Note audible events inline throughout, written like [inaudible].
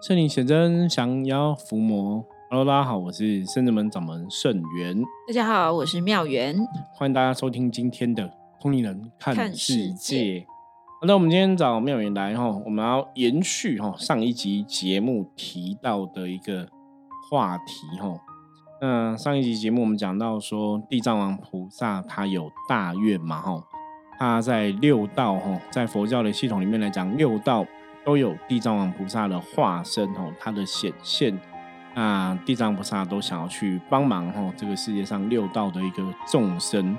圣灵显真，降妖伏魔。Hello，大家好，我是圣智门掌门圣元。大家好，我是妙元。欢迎大家收听今天的《通灵人看看世世界界》。好那我们今天找妙元来哈，我们要延续哈上一集节目提到的一个话题哈。那上一集节目我们讲到说，地藏王菩萨他有大愿嘛哈，他在六道哈，在佛教的系统里面来讲，六道都有地藏王菩萨的化身哦，他的显现。那地藏菩萨都想要去帮忙哦，这个世界上六道的一个众生。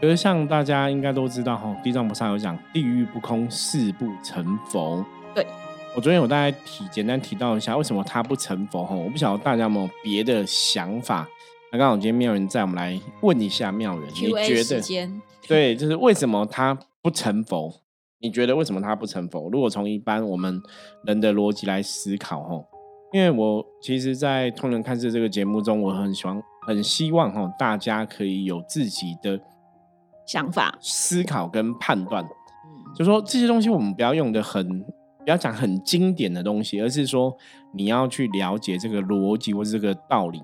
而像大家应该都知道哈，地藏菩萨有讲地狱不空，誓不成佛。对我昨天有大概提简单提到一下，为什么他不成佛哈？我不晓得大家有没有别的想法。那刚好今天妙人在，我们来问一下妙人，你觉得，[laughs] 对，就是为什么他不成佛？你觉得为什么他不成佛？如果从一般我们人的逻辑来思考，吼，因为我其实，在《通人看世》这个节目中，我很喜欢，很希望，吼，大家可以有自己的想法，思考跟判断。嗯，就说这些东西，我们不要用的很，不要讲很经典的东西，而是说你要去了解这个逻辑或是这个道理。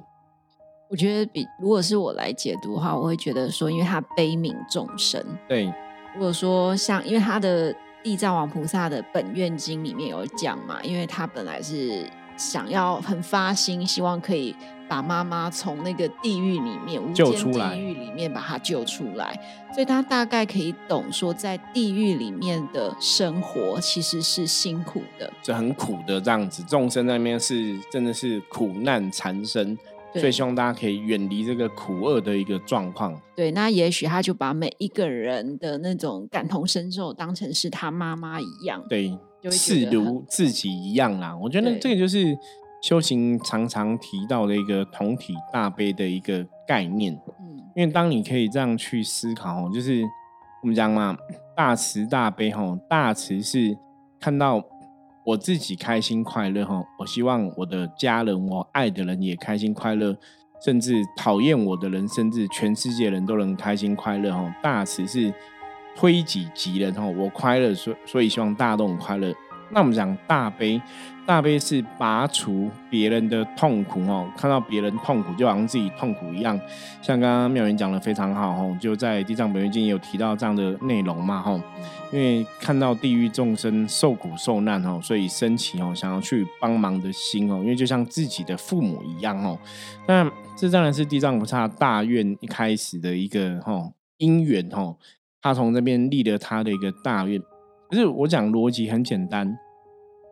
我觉得比如果是我来解读的话，我会觉得说，因为他悲悯众生。对，如果说像，因为他的地藏王菩萨的本愿经里面有讲嘛，因为他本来是想要很发心，希望可以把妈妈从那个地狱里面无间救出来地狱里面把她救出来，所以他大概可以懂说，在地狱里面的生活其实是辛苦的。就很苦的这样子，众生那边是真的是苦难缠身，对所以希望大家可以远离这个苦厄的一个状况。对，那也许他就把每一个人的那种感同身受当成是他妈妈一样，对，视如自己一样啦。我觉得对这个就是修行常常提到的一个同体大悲的一个概念。嗯，因为当你可以这样去思考哦，就是我们讲嘛，大慈大悲吼，大慈是看到我自己开心快乐哈，我希望我的家人、我爱的人也开心快乐，甚至讨厌我的人，甚至全世界人都能开心快乐哈。大慈是推己及人哈，我快乐，所所以希望大家都很快乐。那我们讲大悲，大悲是拔除别人的痛苦哦，看到别人痛苦就好像自己痛苦一样。像刚刚妙云讲的非常好哦，就在《地藏本愿经》也有提到这样的内容嘛吼。因为看到地狱众生受苦受难哦，所以升起哦想要去帮忙的心哦，因为就像自己的父母一样哦。那这当然是地藏菩萨大愿一开始的一个吼因缘吼，他从这边立了他的一个大愿。可是我讲逻辑很简单，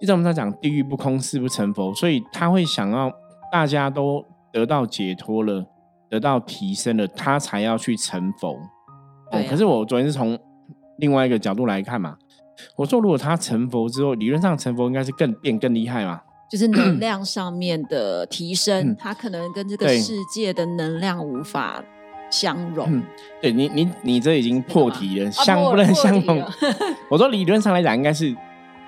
一直我们在讲地狱不空，誓不成佛，所以他会想要大家都得到解脱了，得到提升了，他才要去成佛。哦对啊可是我昨天是从另外一个角度来看嘛，我说如果他成佛之后，理论上成佛应该是更变更厉害嘛。就是能量上面的提升，嗯它可能跟这个世界的能量无法相容。嗯对你，你你这已经破题了，啊相不能相同题了。[laughs] 我说理论上来讲，应该是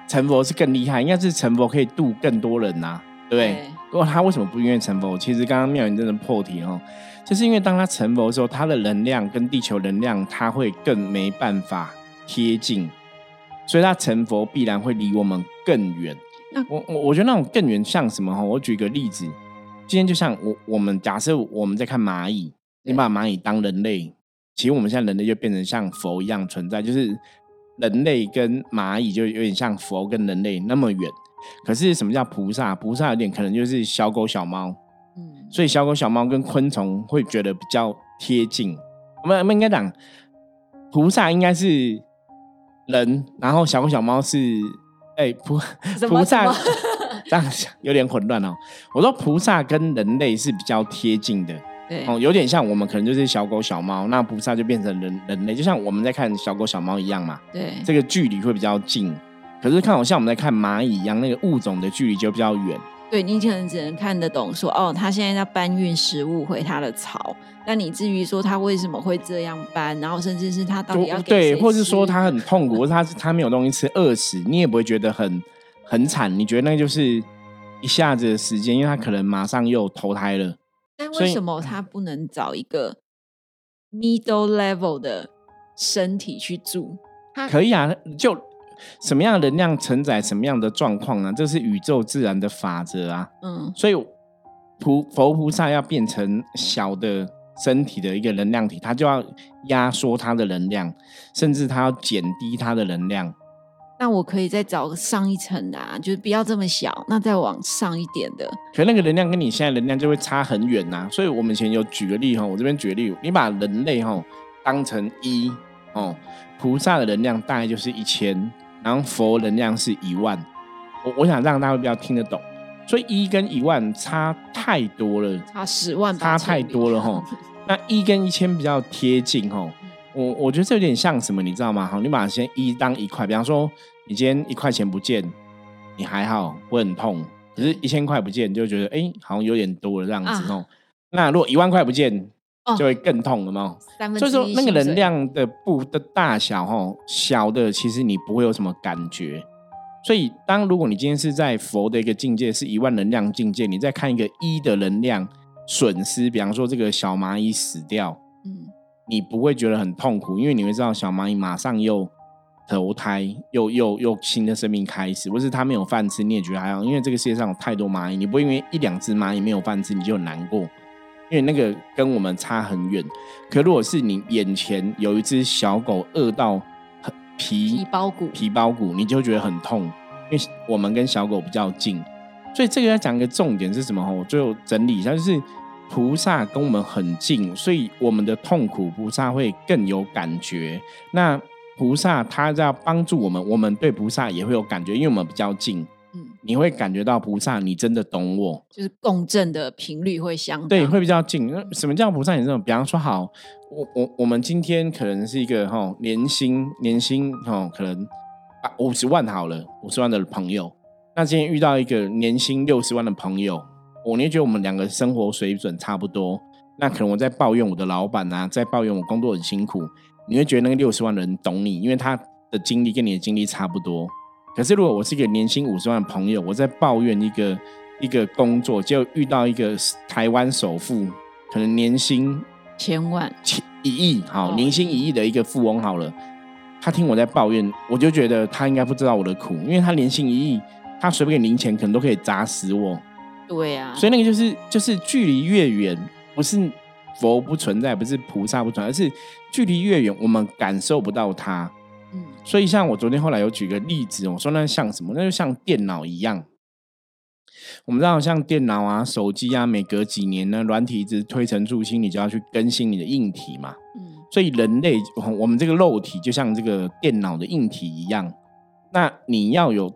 成佛是更厉害，应该是成佛可以度更多人呐、对不对？对不过他为什么不愿意成佛？其实刚刚妙云真的破题哦，就是因为当他成佛的时候，他的能量跟地球能量，他会更没办法贴近，所以他成佛必然会离我们更远那。我我我觉得那种更远像什么哈？我举个例子，今天就像我我们假设我们在看蚂蚁，你把蚂蚁当人类，其实我们现在人类就变成像佛一样存在，就是人类跟蚂蚁就有点像佛跟人类那么远。可是什么叫菩萨？菩萨有点可能就是小狗小猫，嗯，所以小狗小猫跟昆虫会觉得比较贴近。我们我们应该讲，菩萨应该是人，然后小狗小猫是哎、菩菩萨 [laughs] 这样想有点混乱哦。我说菩萨跟人类是比较贴近的对哦，有点像我们可能就是小狗小猫，那菩萨就变成人人类，就像我们在看小狗小猫一样嘛。对这个距离会比较近。可是看好像我们在看蚂蚁一样，那个物种的距离就比较远。对，你可能只能看得懂说哦，他现在在搬运食物回他的巢。那你至于说他为什么会这样搬，然后甚至是他到底要给对，谁或是说吃他很痛苦，或是他他没有东西吃，饿死，你也不会觉得很很惨。你觉得那就是一下子的时间，因为他可能马上又投胎了。但为什么他不能找一个 middle level 的身体去住？他可以啊，就什么样的能量承载什么样的状况呢？这是宇宙自然的法则啊。嗯所以菩佛菩萨要变成小的身体的一个能量体，他就要压缩它的能量，甚至他要减低它的能量。那我可以再找上一层的啊，就是不要这么小，那再往上一点的。可那个能量跟你现在能量就会差很远呐、所以我们以前有举个例哈，我这边举个例，你把人类哈当成一哦，菩萨的能量大概就是一千，然后佛能量是一万。我我想让大家比较听得懂，所以一跟一万差太多了，差十万差太多了哈。[laughs] 那一跟一千比较贴近哈，我我觉得这有点像什么，你知道吗？好，你把先一当一块，比方说你今天一块钱不见，你还好，不会很痛。可是，一千块不见，你就觉得哎、诶好像有点多了这样子啊哦。那如果一万块不见，哦就会更痛了嘛。所以说那个能量的不的大小哦，小的其实你不会有什么感觉。所以，当如果你今天是在佛的一个境界，是一万能量境界，你再看一个一的能量损失，比方说这个小蚂蚁死掉，嗯你不会觉得很痛苦，因为你会知道小蚂蚁马上又投胎，又又又新的生命开始，或是它没有饭吃，你也觉得还好，因为这个世界上有太多蚂蚁，你不会因为一两只蚂蚁没有饭吃你就很难过，因为那个跟我们差很远。可如果是你眼前有一只小狗饿到很皮皮包骨皮包骨，你就觉得很痛，因为我们跟小狗比较近，所以这个要讲一个重点是什么？哈，我最后整理一下，就是菩萨跟我们很近，所以我们的痛苦菩萨会更有感觉。那菩萨他要帮助我们，我们对菩萨也会有感觉，因为我们比较近，嗯，你会感觉到菩萨，你真的懂我，就是共振的频率会相当对，会比较近。那什么叫菩萨？你这种，比方说，好，我我我们今天可能是一个哈年薪年薪哈可能啊五十万好了，五十万的朋友。那今天遇到一个年薪六十万的朋友，我你会觉得我们两个生活水准差不多。那可能我在抱怨我的老板啊，在抱怨我工作很辛苦，你会觉得那个六十万的人懂你，因为他的经历跟你的经历差不多。可是如果我是一个年薪五十万的朋友，我在抱怨一个一个工作，就遇到一个台湾首富，可能年薪千万，千一亿，好，哦年薪一亿的一个富翁好了，他听我在抱怨，我就觉得他应该不知道我的苦，因为他年薪一亿，他随便给零钱可能都可以砸死我，对啊，所以那个就是就是距离越远，不是佛不存在，不是菩萨不存在，而是距离越远，我们感受不到它。嗯所以像我昨天后来有举个例子，我说那像什么？那就像电脑一样。我们知道，像电脑啊、手机啊，每隔几年呢，软体一直推陈出新，你就要去更新你的硬体嘛。嗯所以人类，我们这个肉体就像这个电脑的硬体一样，那你要有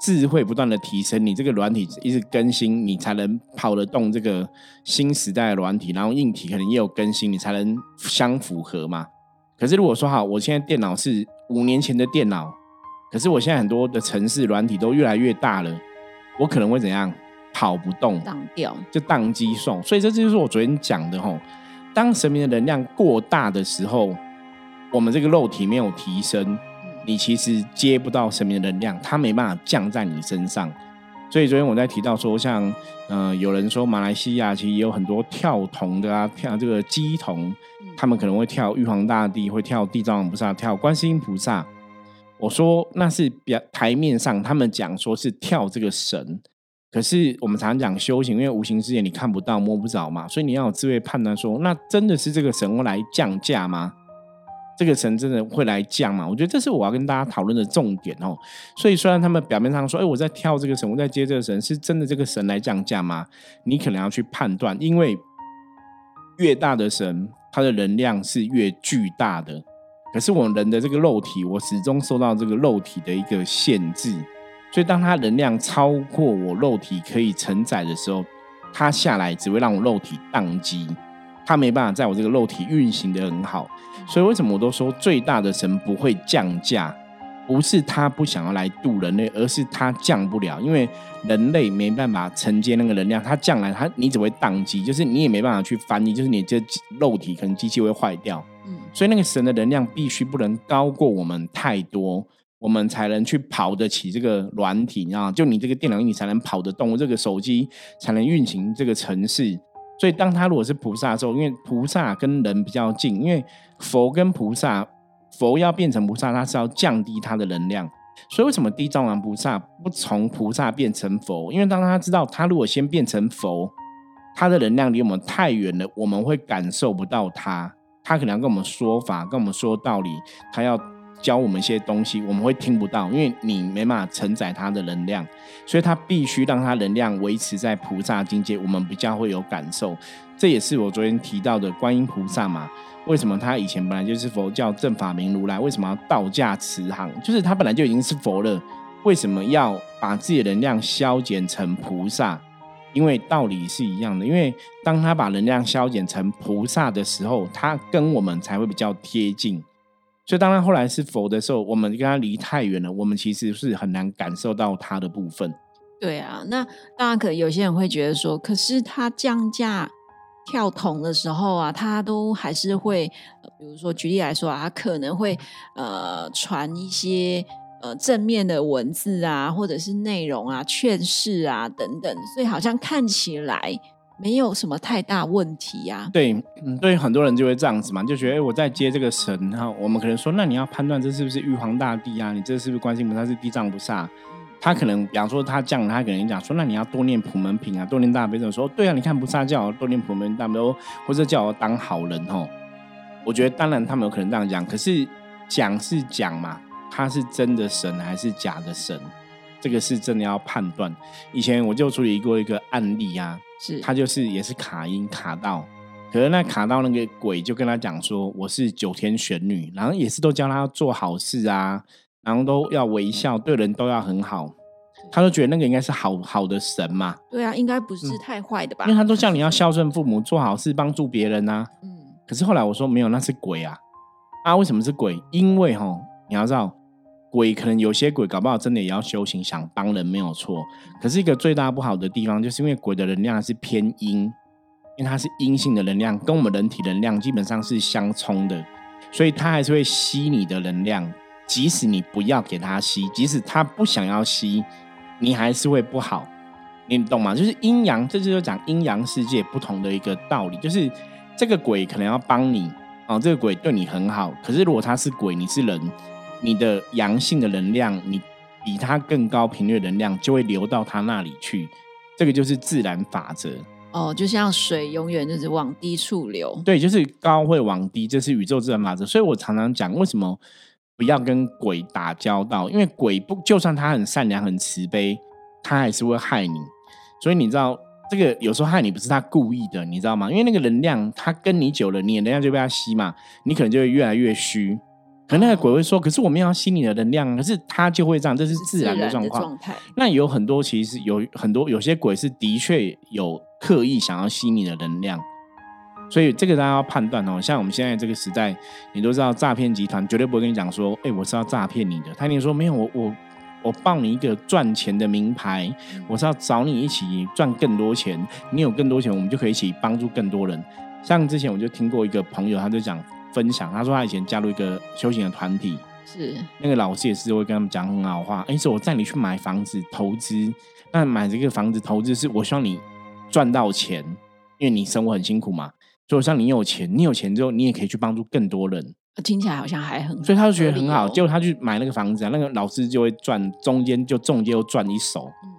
智智慧不断的提升，你这个软体一直更新，你才能跑得动这个新时代的软体，然后硬体可能也有更新，你才能相符合嘛。可是如果说好，我现在电脑是五年前的电脑，可是我现在很多的城市软体都越来越大了，我可能会怎样跑不动，当掉，就宕机送。所以这就是我昨天讲的吼，当神明的能量过大的时候，我们这个肉体没有提升，嗯你其实接不到神明的能量，它没办法降在你身上。所以昨天我在提到说，像呃有人说马来西亚其实也有很多跳童的啊，跳这个鸡童，他们可能会跳玉皇大帝，会跳地藏王菩萨，跳观世音菩萨。我说那是表台面上他们讲说是跳这个神，可是我们常常讲修行，因为无形世界你看不到摸不着嘛，所以你要有智慧判断说，那真的是这个神会来降价吗？这个神真的会来降吗？我觉得这是我要跟大家讨论的重点哦。所以虽然他们表面上说，哎，我在跳这个神，我在接这个神，是真的这个神来降价吗？你可能要去判断，因为越大的神，它的能量是越巨大的。可是我人的这个肉体，我始终受到这个肉体的一个限制，所以当它能量超过我肉体可以承载的时候，它下来只会让我肉体宕机，它没办法在我这个肉体运行的很好。所以为什么我都说最大的神不会降价？不是他不想要来渡人类，而是他降不了，因为人类没办法承接那个能量，他降来，他你只会宕机，就是你也没办法去翻译，就是你这肉体可能机器会坏掉。嗯所以那个神的能量必须不能高过我们太多，我们才能去跑得起这个软体，你知道？就你这个电脑，你才能跑得动这个手机，才能运行这个城市。所以当他如果是菩萨的时候，因为菩萨跟人比较近，因为佛跟菩萨，佛要变成菩萨，他是要降低他的能量，所以为什么地藏王菩萨不从菩萨变成佛？因为当他知道他如果先变成佛，他的能量离我们太远了，我们会感受不到他。他可能要跟我们说法，跟我们说道理，他要教我们一些东西，我们会听不到，因为你没办法承载他的能量，所以他必须让他能量维持在菩萨境界，我们比较会有感受。这也是我昨天提到的观音菩萨嘛？为什么他以前本来就是佛教正法明如来？为什么要道驾慈航？就是他本来就已经是佛了，为什么要把自己的能量消减成菩萨？因为道理是一样的，因为当他把能量消减成菩萨的时候，他跟我们才会比较贴近。所以当然后来是佛的时候，我们跟他离太远了，我们其实是很难感受到他的部分。对啊，那当然可能有些人会觉得说，可是他降价跳桶的时候啊，他都还是会，比如说举例来说啊，他可能会呃传一些。呃，正面的文字啊，或者是内容啊、劝示啊等等，所以好像看起来没有什么太大问题呀。对，嗯，对，很多人就会这样子嘛，就觉得哎，我在接这个神哈，我们可能说，那你要判断这是不是玉皇大帝啊？你这是不是观世音菩萨是地藏菩萨？他可能，比方说他这样，他可能讲说，那你要多念普门品啊，多念大悲咒。说对啊，你看菩萨叫我多念普门大悲咒，或者叫我当好人哦。我觉得当然他们有可能这样讲，可是讲是讲嘛。他是真的神还是假的神？这个是真的要判断。以前我就处理过一个案例啊，是他就是也是卡音卡到，可是那卡到那个鬼就跟他讲说我是九天玄女，然后也是都教他做好事啊，然后都要微笑，对人都要很好，他都觉得那个应该是好好的神嘛。对啊，应该不是太坏的吧？因为他都叫你要孝顺父母，做好事，帮助别人啊。嗯。可是后来我说没有，那是鬼啊！啊，为什么是鬼？因为哈，你要知道。鬼可能有些鬼搞不好真的也要修行，想帮人没有错。可是一个最大不好的地方，就是因为鬼的能量是偏阴，因为它是阴性的能量，跟我们人体能量基本上是相冲的，所以它还是会吸你的能量。即使你不要给它吸，即使它不想要吸，你还是会不好。你懂吗？就是阴阳，这就是讲阴阳世界不同的一个道理。就是这个鬼可能要帮你哦，这个鬼对你很好，可是如果他是鬼，你是人。你的阳性的能量，你比它更高频率能量就会流到它那里去，这个就是自然法则。哦，就像水永远就是往低处流。对，就是高会往低，这是宇宙自然法则。所以我常常讲，为什么不要跟鬼打交道？因为鬼不就算他很善良、很慈悲，他还是会害你。所以你知道，这个有时候害你不是他故意的，你知道吗？因为那个能量，他跟你久了，你的能量就被他吸嘛，你可能就会越来越虚。可那个鬼会说：“可是我们要吸你的能量。”可是他就会这样，这是自然的状况。那有很多其实有很多有些鬼是的确有刻意想要吸你的能量，所以这个大家要判断哦。像我们现在这个时代，你都知道诈骗集团绝对不会跟你讲说：“哎，我是要诈骗你的。”他跟你说：“没有，我我我报你一个赚钱的名牌，我是要找你一起赚更多钱。你有更多钱，我们就可以一起帮助更多人。”像之前我就听过一个朋友，他就讲。分享，他说他以前加入一个修行的团体，是那个老师也是会跟他们讲很好话。哎，说我带你去买房子投资，那买这个房子投资是我希望你赚到钱，因为你生活很辛苦嘛。所以我希望你有钱，你有钱之后，你也可以去帮助更多人。听起来好像还很，所以他就觉得很好。结果他去买那个房子啊，那个老师就会赚，中间就中介又赚一手。嗯，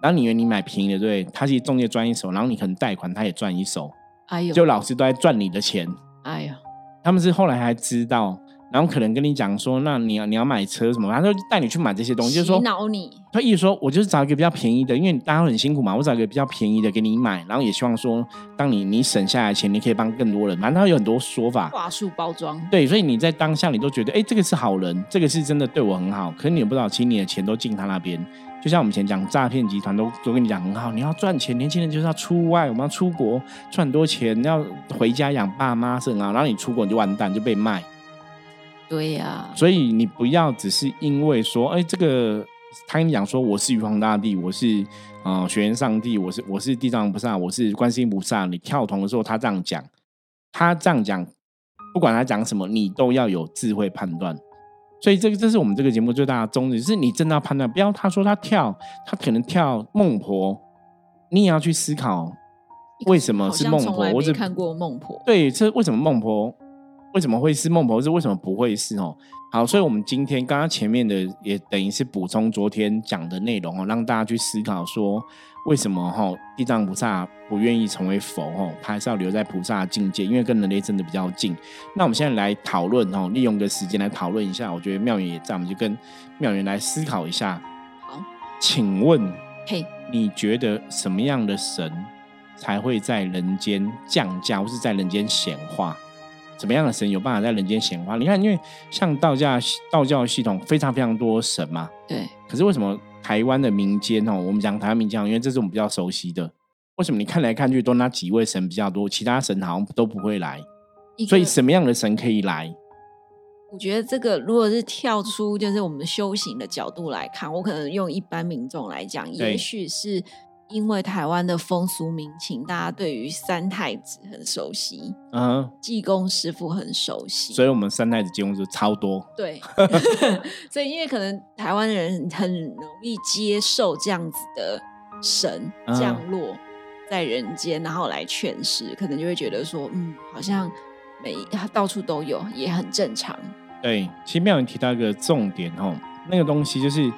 然后你以为你买便宜的，对？他其实中介赚一手，然后你可能贷款他也赚一手。哎呦，就老师都在赚你的钱。哎呀。他们是后来还知道，然后可能跟你讲说，那你要你要买车什么，他就带你去买这些东西，就是说洗脑你。他意思说，我就是找一个比较便宜的，因为大家都很辛苦嘛，我找一个比较便宜的给你买，然后也希望说，当你你省下来钱，你可以帮更多人。反正他有很多说法，话术包装。对，所以你在当下你都觉得，哎，这个是好人，这个是真的对我很好。可是你也不知道，其实你的钱都进他那边。就像我们以前讲诈骗集团，都都跟你讲很好，你要赚钱，年轻人就是要出外，我们要出国赚很多钱，要回家养爸妈是很好。然后你出国你就完蛋，就被卖。对呀。所以你不要只是因为说，哎，这个他跟你讲说我是玉皇大帝，我是啊玄元上帝，我是我是地藏菩萨，我是观世音菩萨。你跳同的时候，他这样讲，他这样讲，不管他讲什么，你都要有智慧判断。所以这个这是我们这个节目最大的宗旨，是你真的要判断，不要他说他跳，他可能跳孟婆，你也要去思考为什么是孟婆。我只看过孟婆，对，这为什么孟婆？为什么会是孟婆是为什么不会是哦？好，所以我们今天刚刚前面的也等于是补充昨天讲的内容哦，让大家去思考说为什么哈地藏菩萨不愿意成为佛哦，他还是要留在菩萨境界，因为跟人类真的比较近。那我们现在来讨论哦，利用个时间来讨论一下，我觉得妙元也在，我们就跟妙元来思考一下。好，请问，嘿，你觉得什么样的神才会在人间降价，或是在人间显化？怎么样的神有办法在人间显化？你看，因为像道教道教系统非常非常多神嘛，对。可是为什么台湾的民间哦，我们讲台湾民间，因为这是我们比较熟悉的，为什么你看来看去都那几位神比较多，其他神好像都不会来？所以什么样的神可以来？我觉得这个如果是跳出就是我们修行的角度来看，我可能用一般民众来讲，也许是。因为台湾的风俗民情，大家对于三太子很熟悉，嗯，济公师傅很熟悉，所以我们三太子济公就超多。对，[laughs] 所以因为可能台湾人很容易接受这样子的神降落在人间，然后来诠释，可能就会觉得说，嗯，好像每到处都有，也很正常。对，其实妙你提到一个重点哦，那个东西就是。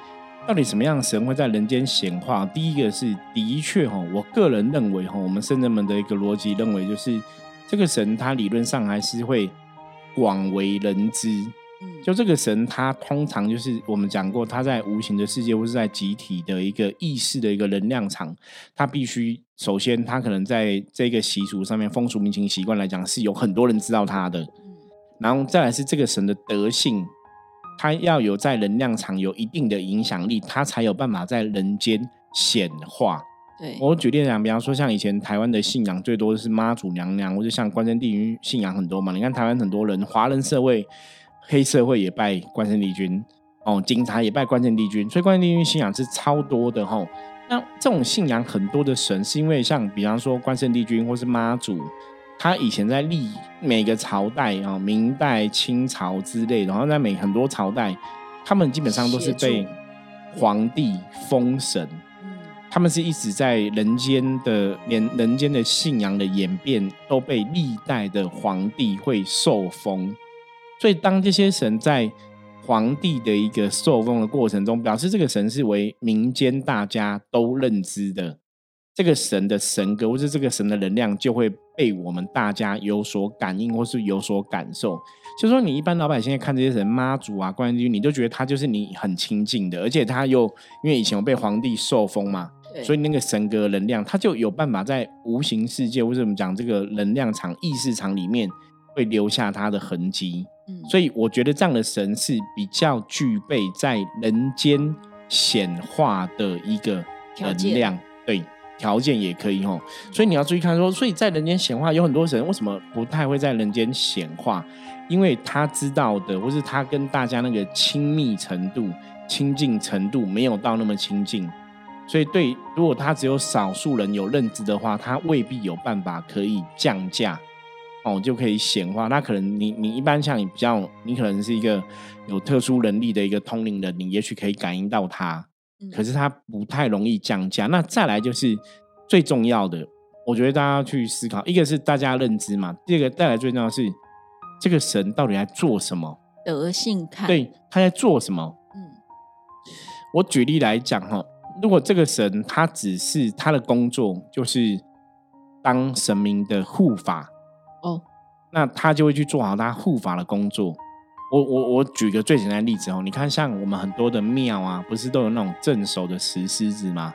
到底什么样的神会在人间显化？第一个是的确哈，我个人认为哈，我们圣人们的一个逻辑认为，就是这个神他理论上还是会广为人知。嗯，就这个神他通常就是我们讲过，他在无形的世界或是在集体的一个意识的一个能量场，他必须首先他可能在这个习俗上面风俗民情习惯来讲是有很多人知道他的，然后再来是这个神的德性。他要有在能量场有一定的影响力，他才有办法在人间显化。对我举例讲，比方说像以前台湾的信仰最多的是妈祖娘娘，或者像关圣帝君信仰很多嘛。你看台湾很多人，华人社会、黑社会也拜关圣帝君，哦，警察也拜关圣帝君，所以关圣帝君信仰是超多的吼。那这种信仰很多的神，是因为像比方说关圣帝君或是妈祖。他以前在历每个朝代啊，明代、清朝之类，然后在每很多朝代，他们基本上都是被皇帝封神。他们是一直在人间的连人间的信仰的演变都被历代的皇帝会受封，所以当这些神在皇帝的一个受封的过程中，表示这个神是为民间大家都认知的。这个神的神格，或者这个神的能量，就会被我们大家有所感应，或是有所感受。就说你一般老百姓看这些神妈祖啊、关帝，你就觉得他就是你很亲近的，而且他又因为以前我被皇帝受封嘛，所以那个神格能量，他就有办法在无形世界，或者我们讲这个能量场、意识场里面，会留下他的痕迹。嗯，所以我觉得这样的神是比较具备在人间显化的一个能量，对。条件也可以哦，所以你要注意看说，所以在人间显化有很多神为什么不太会在人间显化？因为他知道的，或是他跟大家那个亲密程度、亲近程度没有到那么亲近，所以对，如果他只有少数人有认知的话，他未必有办法可以降价哦，就可以显化。那可能你你一般像你比较，你可能是一个有特殊能力的一个通灵人，你也许可以感应到他。可是它不太容易降价。那再来就是最重要的，我觉得大家要去思考，一个是大家认知嘛，第二个带来最重要是这个神到底在做什么？德性看，对，他在做什么？嗯，我举例来讲哈，如果这个神他只是他的工作就是当神明的护法哦，那他就会去做好他护法的工作。我我我举个最简单的例子哦，你看像我们很多的庙啊，不是都有那种镇守的石狮子吗？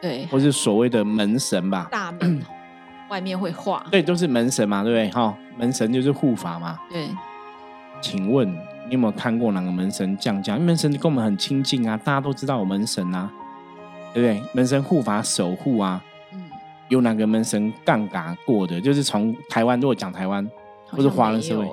对，或是所谓的门神吧？大门外面会画，对，都是门神嘛，对不对？哈，门神就是护法嘛。对，请问你有没有看过哪个门神降价？因为门神跟我们很亲近啊，大家都知道有门神啊，对不对？门神护法守护啊，嗯，有哪个门神杠杆过的？就是从台湾，如果讲台湾或是华人社会。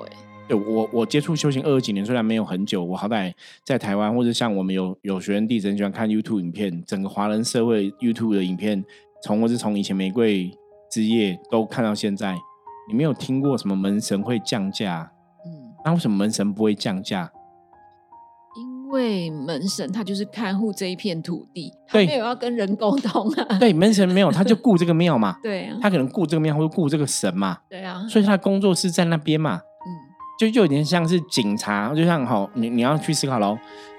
对我，我接触修行二十几年，虽然没有很久，我好歹在台湾或者像我们有有学员弟子很喜欢看 YouTube 影片，整个华人社会 YouTube 的影片，从我是从以前玫瑰之夜都看到现在，你没有听过什么门神会降价？嗯，那为什么门神不会降价？因为门神他就是看护这一片土地，他没有要跟人沟通啊。[laughs] 对，门神没有，他就顾这个庙嘛。[laughs] 对啊，他可能顾这个庙或者顾这个神嘛。对啊，所以他的工作是在那边嘛。就就有点像是警察，就像好，你你要去思考喽。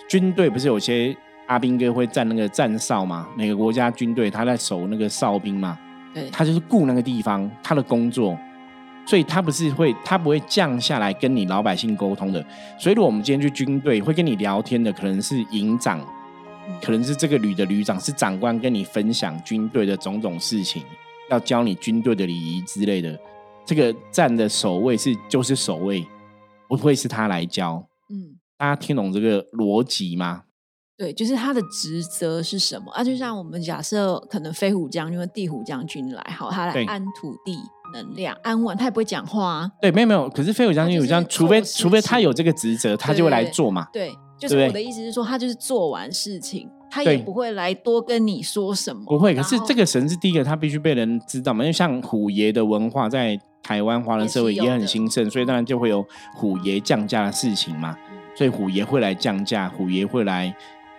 军队不是有些阿兵哥会站那个站哨嘛？每个国家军队他在守那个哨兵嘛？对，他就是顾那个地方，他的工作，所以他不是会，他不会降下来跟你老百姓沟通的。所以，如果我们今天去军队，会跟你聊天的可能是营长，可能是这个旅的旅长，是长官跟你分享军队的种种事情，要教你军队的礼仪之类的。这个站的守卫是就是守卫。不会是他来教，嗯，大家听懂这个逻辑吗？对，就是他的职责是什么啊？就像我们假设可能飞虎将军、和地虎将军来，好，他来安土地能量，安稳，他也不会讲话啊。对，没有没有。可是飞虎将军有这样，除非除非他有这个职责，他就会来做嘛。对，就是我的意思是说，他就是做完事情，他也不会来多跟你说什么。不会。可是这个神是第一个，他必须被人知道嘛。因为像虎爷的文化在。台湾华人社会也很兴盛，所以当然就会有虎爷降价的事情嘛。所以虎爷会来降价，虎爷会来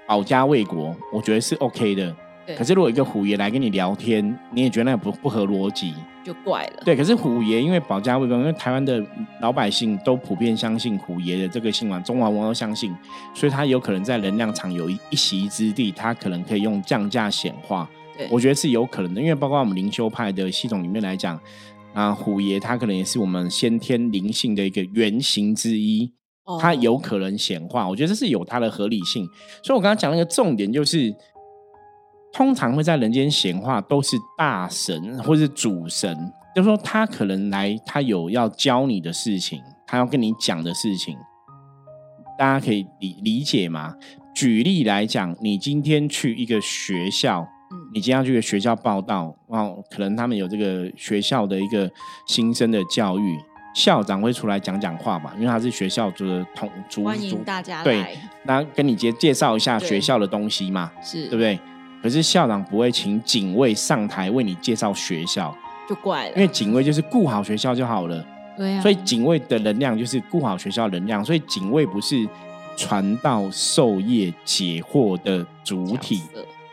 保家卫国，我觉得是 OK 的。可是如果一个虎爷来跟你聊天，你也觉得那不不合逻辑，就怪了。对，可是虎爷因为保家卫国，因为台湾的老百姓都普遍相信虎爷的这个信仰，中华文化都相信，所以他有可能在能量场有一一席之地，他可能可以用降价显化。我觉得是有可能的，因为包括我们灵修派的系统里面来讲。啊，虎爷他可能也是我们先天灵性的一个原型之一，他有可能显化，我觉得这是有它的合理性。所以我刚刚讲那个重点就是，通常会在人间显化都是大神或是主神，就是说他可能来，他有要教你的事情，他要跟你讲的事情，大家可以理理解吗？举例来讲，你今天去一个学校。你今天要去学校报道，哦，可能他们有这个学校的一个新生的教育，校长会出来讲讲话嘛？因为他是学校的统主，欢迎大家对，那跟你介介绍一下学校的东西嘛，是对不对？可是校长不会请警卫上台为你介绍学校，就怪了，因为警卫就是顾好学校就好了，对所以警卫的能量就是顾好学校能量，所以警卫不是传道授业解惑的主体。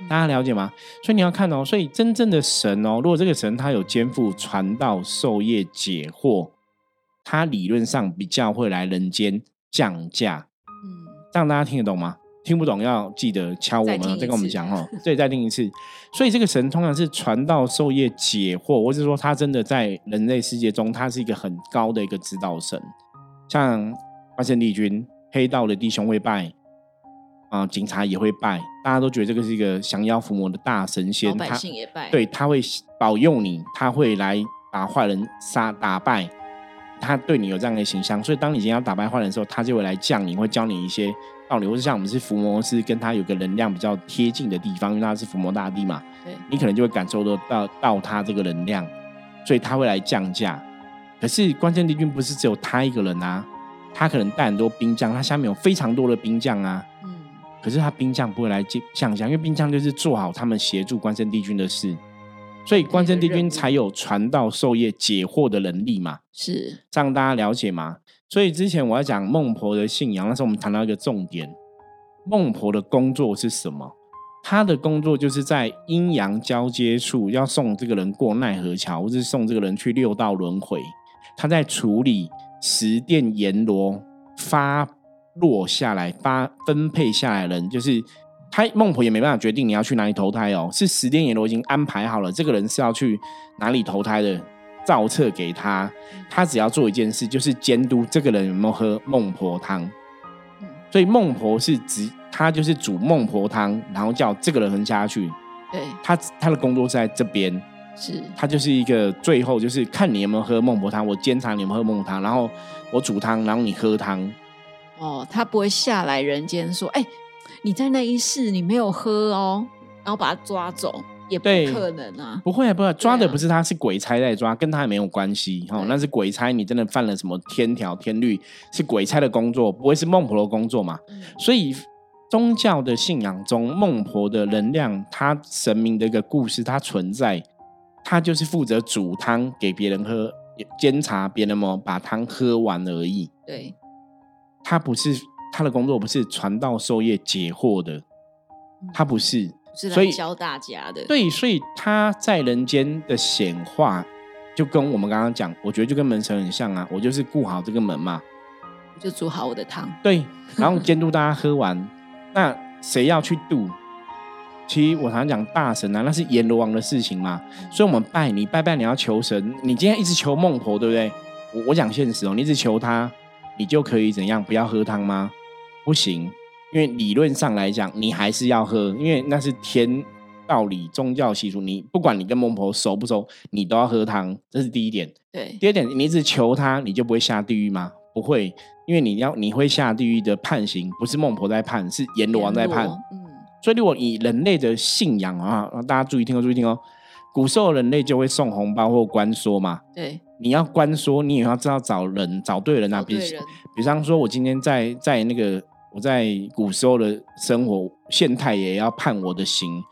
大家了解吗？所以你要看哦，所以真正的神哦，如果这个神他有肩负传道授业解惑，他理论上比较会来人间降价。嗯，这样大家听得懂吗？听不懂要记得敲我们，再跟我们讲哦。对，再听一次。所以这个神通常是传道授业解惑，或者说他真的在人类世界中，他是一个很高的一个指导神。像万圣帝君、黑道的弟兄会拜。啊，警察也会拜，大家都觉得这个是一个降妖伏魔的大神仙，百姓也拜，对他会保佑你，他会来把坏人杀打败，他对你有这样的形象，所以当你今天要打败坏人的时候，他就会来降临，会教你一些道理，或者像我们是伏魔师，跟他有个能量比较贴近的地方，因为他是伏魔大帝嘛，对你可能就会感受得到到他这个能量，所以他会来降价。可是关键帝君不是只有他一个人啊，他可能带很多兵将，他下面有非常多的兵将啊。可是他兵将不会来降降，因为兵将就是做好他们协助关圣帝君的事，所以关圣帝君才有传道授业解惑的能力嘛。是，让大家了解吗？所以之前我要讲孟婆的信仰，那时候我们谈到一个重点：孟婆的工作是什么？她的工作就是在阴阳交接处要送这个人过奈何桥，或是送这个人去六道轮回。她在处理十殿阎罗发。落下来发分配下来人，就是他孟婆也没办法决定你要去哪里投胎哦，是十殿阎罗已经安排好了，这个人是要去哪里投胎的，造册给他，他只要做一件事，就是监督这个人有没有喝孟婆汤。所以孟婆是指他就是煮孟婆汤，然后叫这个人喝下去。对，他他的工作是在这边，是他就是一个最后就是看你有没有喝孟婆汤，我监察你有没有喝孟婆汤，然后我煮汤，然后你喝汤。哦，他不会下来人间说：“哎，你在那一世你没有喝哦，然后把他抓走，也不可能啊。”不会，不会，抓的不是他，是鬼差在抓，跟他也没有关系。哦，那是鬼差，你真的犯了什么天条天律，是鬼差的工作，不会是孟婆的工作嘛？所以宗教的信仰中，孟婆的能量，他神明的一个故事，它存在，他就是负责煮汤给别人喝，监察别人么把汤喝完而已。对。他不是他的工作，不是传道授业解惑的，他不是，所以教大家的。对，所以他在人间的显化，就跟我们刚刚讲，我觉得就跟门神很像啊。我就是顾好这个门嘛，我就煮好我的汤。对，然后监督大家喝完。那谁要去渡？其实我常常讲大神啊，那是阎罗王的事情嘛。所以我们拜你拜拜，你要求神。你今天一直求孟婆，对不对？我我讲现实哦，你一直求他，你就可以怎样？不要喝汤吗？不行，因为理论上来讲，你还是要喝，因为那是天道理、宗教习俗。你不管你跟孟婆熟不熟，你都要喝汤，这是第一点。对，第二点，你一直求他，你就不会下地狱吗？不会，因为你要你会下地狱的判刑，不是孟婆在判，是阎罗王在判。嗯，所以如果以人类的信仰啊，大家注意听哦，注意听哦。古时候人类就会送红包或关说嘛。对，你要关说，你也要知道找人，找对人啊。比比方说，我今天在在那个。我在古时候的生活，县太爷要判我的刑，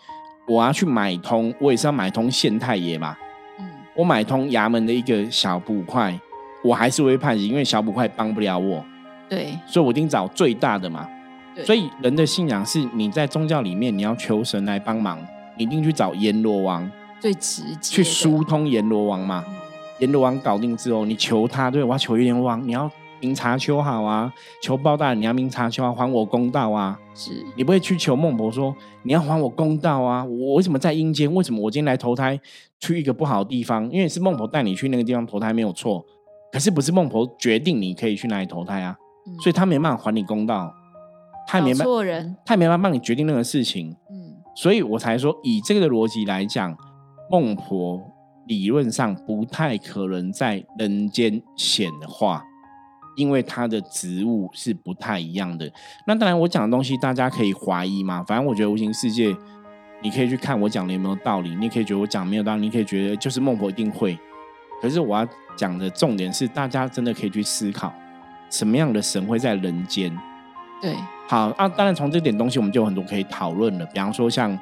我要去买通，我也是要买通县太爷嘛。嗯，我买通衙门的一个小捕快，我还是会判刑，因为小捕快帮不了我。对，所以我一定找最大的嘛。所以人的信仰是，你在宗教里面你要求神来帮忙，你一定去找阎罗王，最直接去疏通阎罗王嘛。阎罗王搞定之后，你求他，对我要求阎罗王，你要。明察秋毫啊，求包大人，你要明察秋毫，还我公道啊！是你不会去求孟婆说你要还我公道啊？我为什么在阴间？为什么我今天来投胎去一个不好的地方？因为是孟婆带你去那个地方投胎没有错，可是不是孟婆决定你可以去哪里投胎啊？所以他没办法还你公道，他也没办法人，他没办法帮你决定任何事情。嗯，所以我才说以这个的逻辑来讲，孟婆理论上不太可能在人间显化。因为它的职务是不太一样的。那当然，我讲的东西大家可以怀疑嘛。反正我觉得无形世界，你可以去看我讲的有没有道理。你可以觉得我讲没有道理，你可以觉得就是孟婆一定会。可是我要讲的重点是，大家真的可以去思考，什么样的神会在人间？对，好啊。当然，从这点东西我们就有很多可以讨论了。比方说，像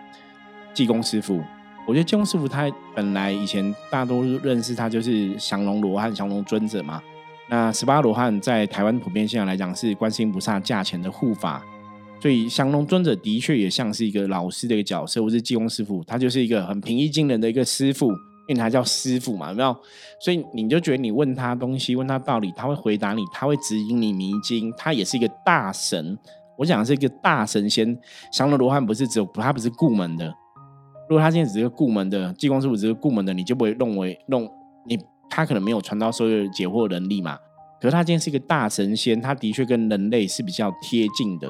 济公师傅，我觉得济公师傅他本来以前大多认识他就是降龙罗汉、降龙尊者嘛。那十八罗汉在台湾普遍信仰来讲是观世音菩萨驾前的护法，所以降龙尊者的确也像是一个老师的一个角色，或是济公师傅，他就是一个很平易近人的一个师傅，因为他叫师傅嘛，有没有？所以你就觉得你问他东西，问他道理，他会回答你，他会指引你迷津，他也是一个大神。我讲的是一个大神仙，降龙罗汉不是只有他不是顾门的，如果他现在只是个顾门的济公师傅，只是顾门的，你就不会认为弄你。他可能没有传道授业解惑能力嘛，可是他今天是一个大神仙，他的确跟人类是比较贴近的，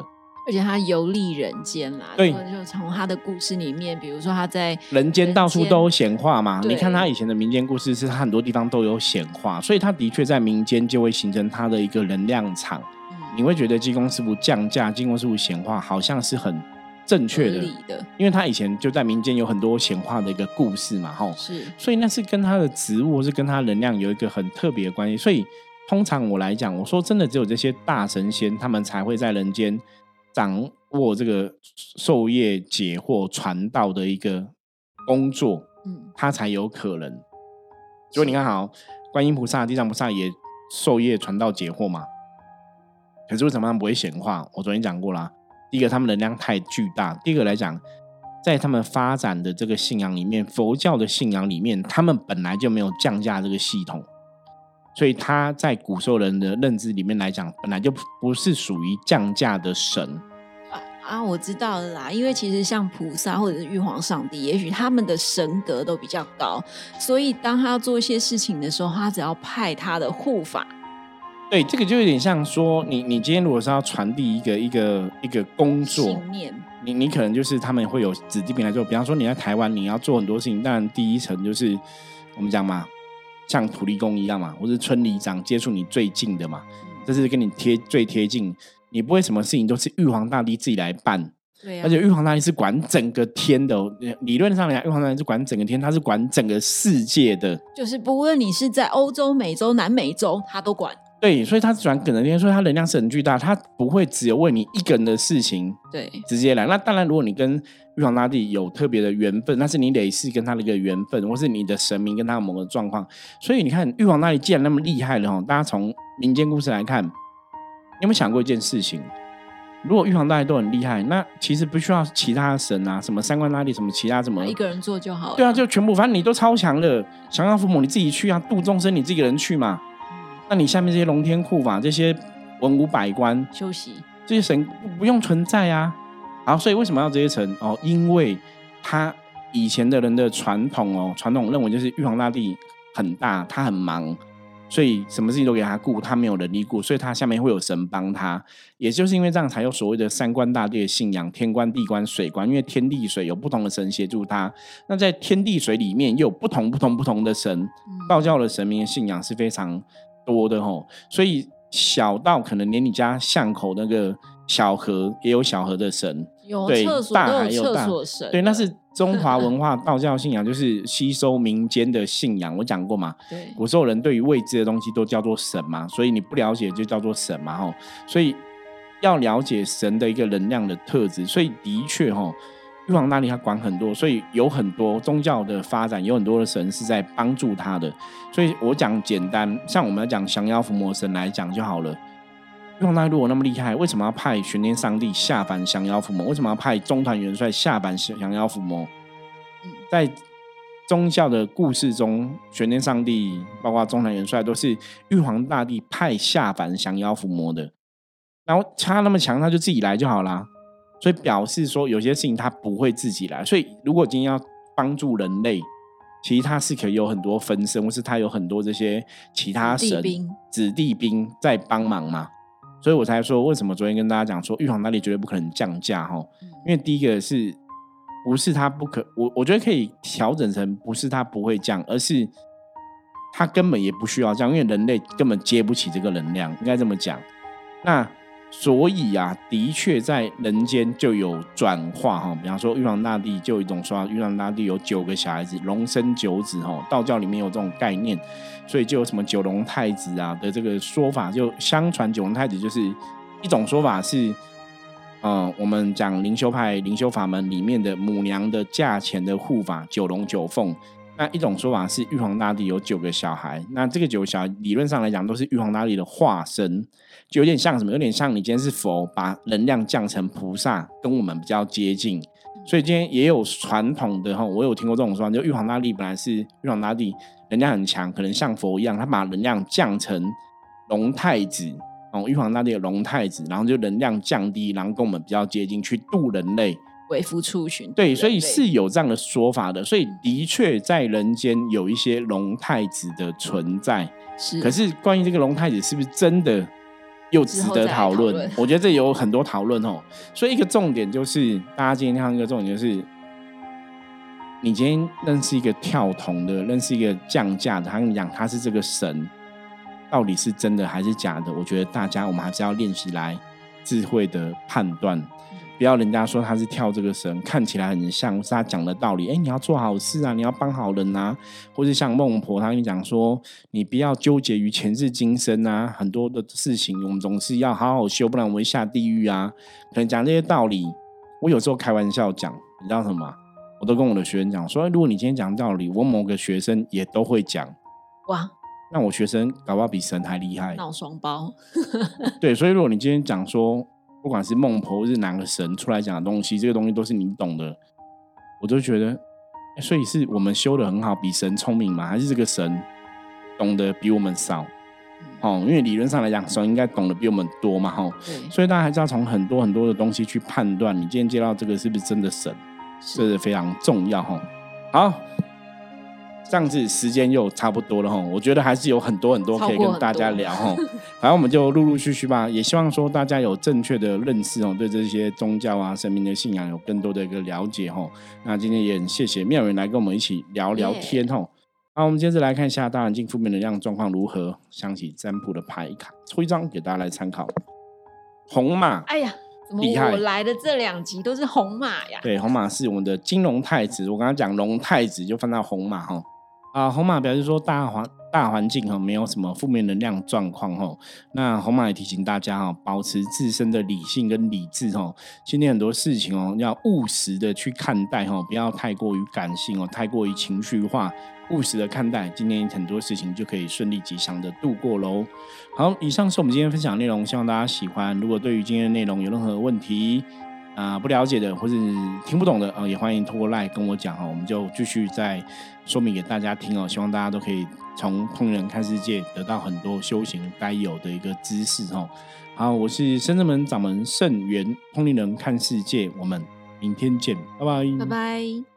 而且他游历人间嘛，对，就从他的故事里面，比如说他在人间到处都有显化嘛，你看他以前的民间故事，是他很多地方都有显化，所以他的确在民间就会形成他的一个能量场，你会觉得济公师傅降价，济公师傅显化，好像是很。正确的，因为他以前就在民间有很多显化的一个故事嘛，吼，是，所以那是跟他的职务是跟他能量有一个很特别的关系。所以通常我来讲，我说真的，只有这些大神仙，他们才会在人间掌握这个授业解惑、传道的一个工作，嗯，他才有可能。所以你看，好，观音菩萨、地藏菩萨也授业传道解惑嘛，可是为什么他们不会显化？我昨天讲过了。第一个，他们能量太巨大；第二个来讲，在他们发展的这个信仰里面，佛教的信仰里面，他们本来就没有降价这个系统，所以他在古时候人的认知里面来讲，本来就不是属于降价的神啊。我知道了啦，因为其实像菩萨或者是玉皇上帝，也许他们的神格都比较高，所以当他要做一些事情的时候，他只要派他的护法。对，这个就有点像说，你你今天如果是要传递一个一个一个工作，你你可能就是他们会有子弟兵来做。比方说你在台湾，你要做很多事情，当然第一层就是我们讲嘛，像土地公一样嘛，或是村里长接触你最近的嘛，这是跟你贴最贴近。你不会什么事情都是玉皇大帝自己来办，对，而且玉皇大帝是管整个天的。理论上来讲，玉皇大帝是管整个天，他是管整个世界的，就是不论你是在欧洲、美洲、南美洲，他都管。对，所以他转可能天，所以他能量是很巨大，他不会只有为你一个人的事情，对，直接来。那当然，如果你跟玉皇大帝有特别的缘分，那是你累世跟他的一个缘分，或是你的神明跟他某个状况。所以你看，玉皇大帝既然那么厉害了哈，大家从民间故事来看，你有没有想过一件事情？如果玉皇大帝都很厉害，那其实不需要其他神啊，什么三观大帝，什么其他什么，一个人做就好了。对啊，就全部，反正你都超强了，降妖伏魔你自己去啊，度众生你自己人去嘛。那你下面这些龙天护法、这些文武百官休息，这些神不用存在啊。好，所以为什么要这些神？哦，因为他以前的人的传统哦，传统认为就是玉皇大帝很大，他很忙。所以什么事情都给他顾，他没有能力顾，所以他下面会有神帮他。也就是因为这样，才有所谓的三官大帝的信仰：天官、地官、水官。因为天地水有不同的神协助他。那在天地水里面，又有不同不同不同的神。道教的神明的信仰是非常多的吼。所以小到可能连你家巷口那个小河也有小河的神，对，大还有大神，对，那是。中华 [laughs] 文化道教信仰就是吸收民间的信仰，我讲过嘛。对，古时候人对于未知的东西都叫做神嘛，所以你不了解就叫做神嘛，吼。所以要了解神的一个能量的特质，所以的确，吼，玉皇大帝他管很多，所以有很多宗教的发展，有很多的神是在帮助他的。所以我讲简单，像我们讲降妖伏魔神来讲就好了。玉皇大帝如果那么厉害，为什么要派玄天上帝下凡降妖伏魔？为什么要派中团元帅下凡降妖伏魔？在宗教的故事中，玄天上帝包括中团元帅都是玉皇大帝派下凡降妖伏魔的。然后他那么强，他就自己来就好啦。所以表示说，有些事情他不会自己来。所以如果今天要帮助人类，其实他是可以有很多分身，或是他有很多这些其他神子弟兵在帮忙嘛。所以我才说，为什么昨天跟大家讲说，玉皇大帝绝对不可能降价哈？因为第一个是，不是他不可，我我觉得可以调整成，不是他不会降，而是他根本也不需要降，因为人类根本接不起这个能量，应该这么讲。那。所以啊，的确在人间就有转化哈。比方说，玉皇大帝就有一种说法，玉皇大帝有九个小孩子，龙生九子哈。道教里面有这种概念，所以就有什么九龙太子啊的这个说法。就相传九龙太子就是一种说法是，嗯，我们讲灵修派灵修法门里面的母娘的价钱的护法九龙九凤。那一种说法是玉皇大帝有九个小孩，那这个九个小孩理论上来讲都是玉皇大帝的化身，就有点像什么？有点像你今天是佛，把能量降成菩萨，跟我们比较接近。所以今天也有传统的哈，我有听过这种说法，就玉皇大帝本来是玉皇大帝，能量很强，可能像佛一样，他把能量降成龙太子哦，玉皇大帝的龙太子，然后就能量降低，然后跟我们比较接近，去度人类。为夫出巡，对，所以是有这样的说法的。所以的确在人间有一些龙太子的存在，是。可是关于这个龙太子是不是真的，又值得讨论。我觉得这有很多讨论哦。所以一个重点就是，大家今天看一个重点就是，你今天认识一个跳童的，认识一个降价的，他跟你讲他是这个神，到底是真的还是假的？我觉得大家我们还是要练习来智慧的判断。不要人家说他是跳这个神，看起来很像是他讲的道理。哎，你要做好事啊，你要帮好人啊，或是像孟婆，他跟你讲说，你不要纠结于前世今生啊，很多的事情我们总是要好好修，不然我会下地狱啊。可能讲这些道理，我有时候开玩笑讲，你知道什么？我都跟我的学生讲说，如果你今天讲道理，我某个学生也都会讲。哇，那我学生搞不好比神还厉害，闹双胞。[laughs] 对，所以如果你今天讲说。不管是孟婆是哪个神出来讲的东西，这个东西都是你懂的，我都觉得，所以是我们修的很好，比神聪明吗？还是这个神懂得比我们少？哦，因为理论上来讲，神应该懂得比我们多嘛，哈。所以大家还是要从很多很多的东西去判断，你今天接到这个是不是真的神，这是非常重要，哈。好。这样子时间又差不多了哈，我觉得还是有很多很多可以跟大家聊哈。[laughs] 反正我们就陆陆续续吧，也希望说大家有正确的认识哦，对这些宗教啊、神明的信仰有更多的一个了解哈。那今天也很谢谢妙人来跟我们一起聊聊天哈。好，我们接着来看一下大环境负面能量状况如何，想起占卜的牌卡，抽一张给大家来参考。红马，哎呀，厉害！我来的这两集都是红马呀。对，红马是我们的金龙太子，我刚刚讲龙太子就放到红马哈。啊，红马表示说大环大环境哈没有什么负面能量状况哈。那红马也提醒大家哈，保持自身的理性跟理智哈。今天很多事情哦，要务实的去看待哈，不要太过于感性哦，太过于情绪化，务实的看待，今天很多事情就可以顺利吉祥的度过喽。好，以上是我们今天分享内容，希望大家喜欢。如果对于今天的内容有任何问题，啊不了解的或者听不懂的啊，也欢迎通过赖跟我讲哈，我们就继续再说明给大家听哦。希望大家都可以从通灵人看世界得到很多修行该有的一个知识哦。好，我是深圳门掌门圣元通灵人看世界，我们明天见，拜拜，拜拜。